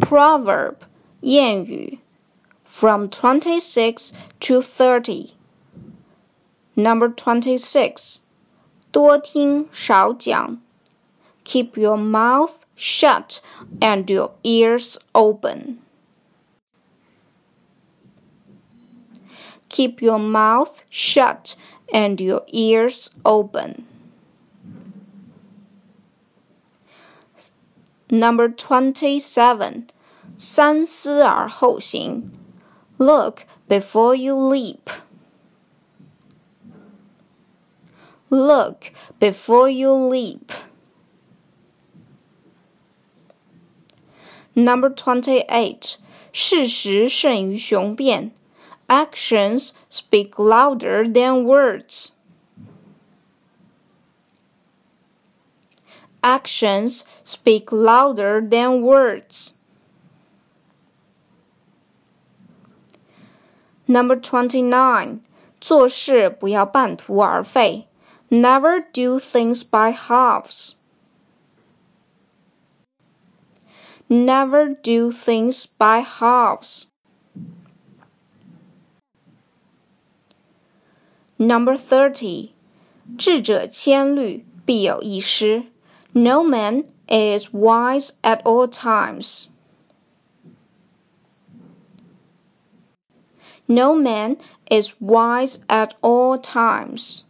Proverb 谚语 from 26 to 30. Number 26. 多听少讲 Keep your mouth shut and your ears open. Keep your mouth shut and your ears open. Number 27. 三思而后行 Look before you leap. Look before you leap. Number 28. 事实胜于雄辩 Actions speak louder than words. Actions speak louder than words. Number 29. 做事不要半途而废 Never do things by halves. Never do things by halves. Number 30. 智者千虑，必有一失。 No man is wise at all times. No man is wise at all times.